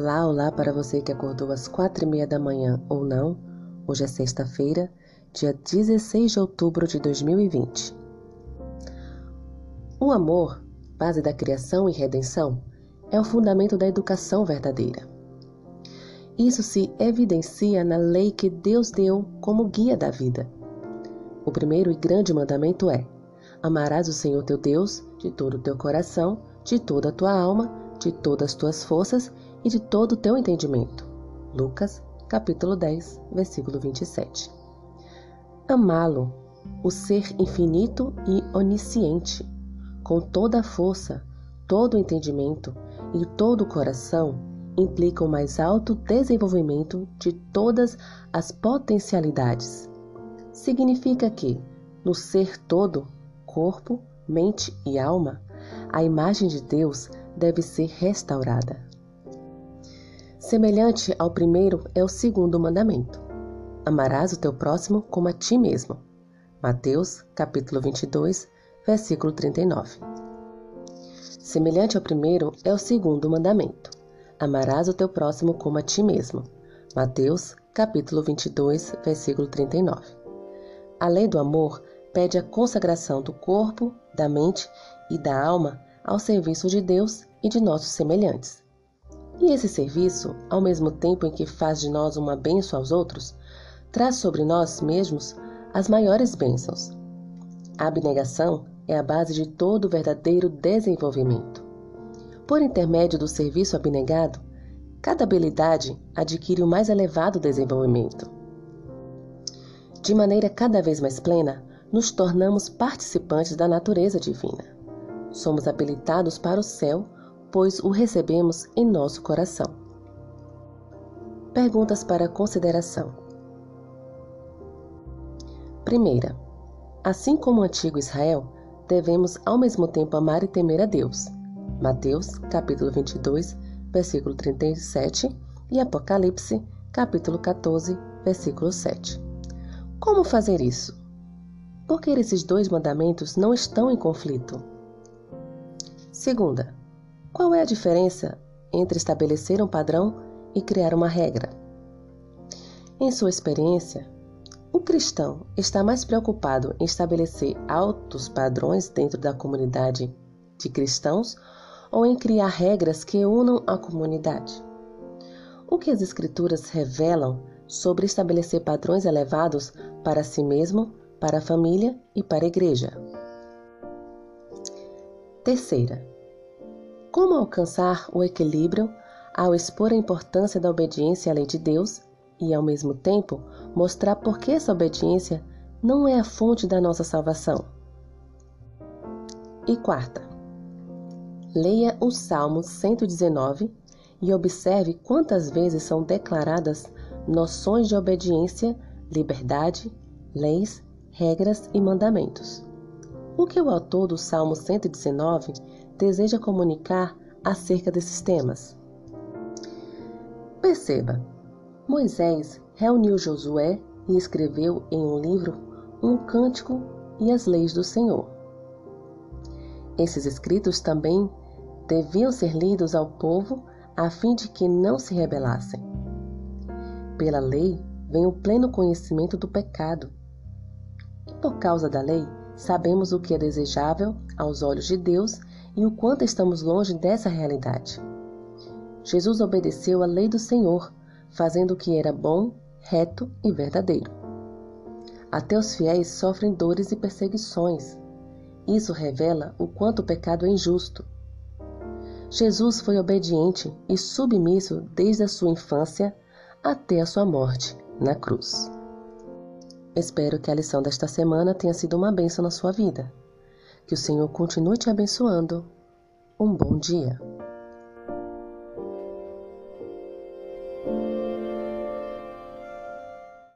Olá, olá para você que acordou às quatro e meia da manhã ou não. Hoje é sexta-feira, dia 16 de outubro de 2020. O amor, base da criação e redenção, é o fundamento da educação verdadeira. Isso se evidencia na lei que Deus deu como guia da vida. O primeiro e grande mandamento é: Amarás o Senhor teu Deus de todo o teu coração, de toda a tua alma, de todas as tuas forças e de todo o teu entendimento. Lucas, capítulo 10, versículo 27. Amá-lo, o ser infinito e onisciente, com toda a força, todo o entendimento e todo o coração, implica o mais alto desenvolvimento de todas as potencialidades. Significa que, no ser todo, corpo, mente e alma, a imagem de Deus deve ser restaurada. Semelhante ao primeiro é o segundo mandamento: Amarás o teu próximo como a ti mesmo. Mateus, capítulo 22, versículo 39. Semelhante ao primeiro é o segundo mandamento: Amarás o teu próximo como a ti mesmo. Mateus, capítulo 22, versículo 39. A lei do amor pede a consagração do corpo, da mente e da alma ao serviço de Deus e de nossos semelhantes. E esse serviço, ao mesmo tempo em que faz de nós uma bênção aos outros, traz sobre nós mesmos as maiores bênçãos. A abnegação é a base de todo o verdadeiro desenvolvimento. Por intermédio do serviço abnegado, cada habilidade adquire o mais elevado desenvolvimento. De maneira cada vez mais plena, nos tornamos participantes da natureza divina. Somos habilitados para o céu, pois o recebemos em nosso coração. Perguntas para consideração. Primeira, assim como o antigo Israel, devemos ao mesmo tempo amar e temer a Deus. Mateus, capítulo 22, versículo 37 e Apocalipse, capítulo 14, versículo 7. Como fazer isso? Porque esses dois mandamentos não estão em conflito. Segunda, qual é a diferença entre estabelecer um padrão e criar uma regra? Em sua experiência, o cristão está mais preocupado em estabelecer altos padrões dentro da comunidade de cristãos ou em criar regras que unam a comunidade? O que as Escrituras revelam sobre estabelecer padrões elevados para si mesmo para a família e para a igreja. Terceira, como alcançar o equilíbrio ao expor a importância da obediência à lei de Deus e, ao mesmo tempo, mostrar por que essa obediência não é a fonte da nossa salvação? E quarta, leia o Salmo 119 e observe quantas vezes são declaradas noções de obediência, liberdade, leis regras e mandamentos. O que o autor do Salmo 119 deseja comunicar acerca desses temas? Perceba, Moisés reuniu Josué e escreveu em um livro um cântico e as leis do Senhor. Esses escritos também deviam ser lidos ao povo a fim de que não se rebelassem. Pela lei vem o pleno conhecimento do pecado por causa da lei, sabemos o que é desejável aos olhos de Deus e o quanto estamos longe dessa realidade. Jesus obedeceu à lei do Senhor, fazendo o que era bom, reto e verdadeiro. Até os fiéis sofrem dores e perseguições. Isso revela o quanto o pecado é injusto. Jesus foi obediente e submisso desde a sua infância até a sua morte na cruz. Espero que a lição desta semana tenha sido uma bênção na sua vida. Que o Senhor continue te abençoando. Um bom dia.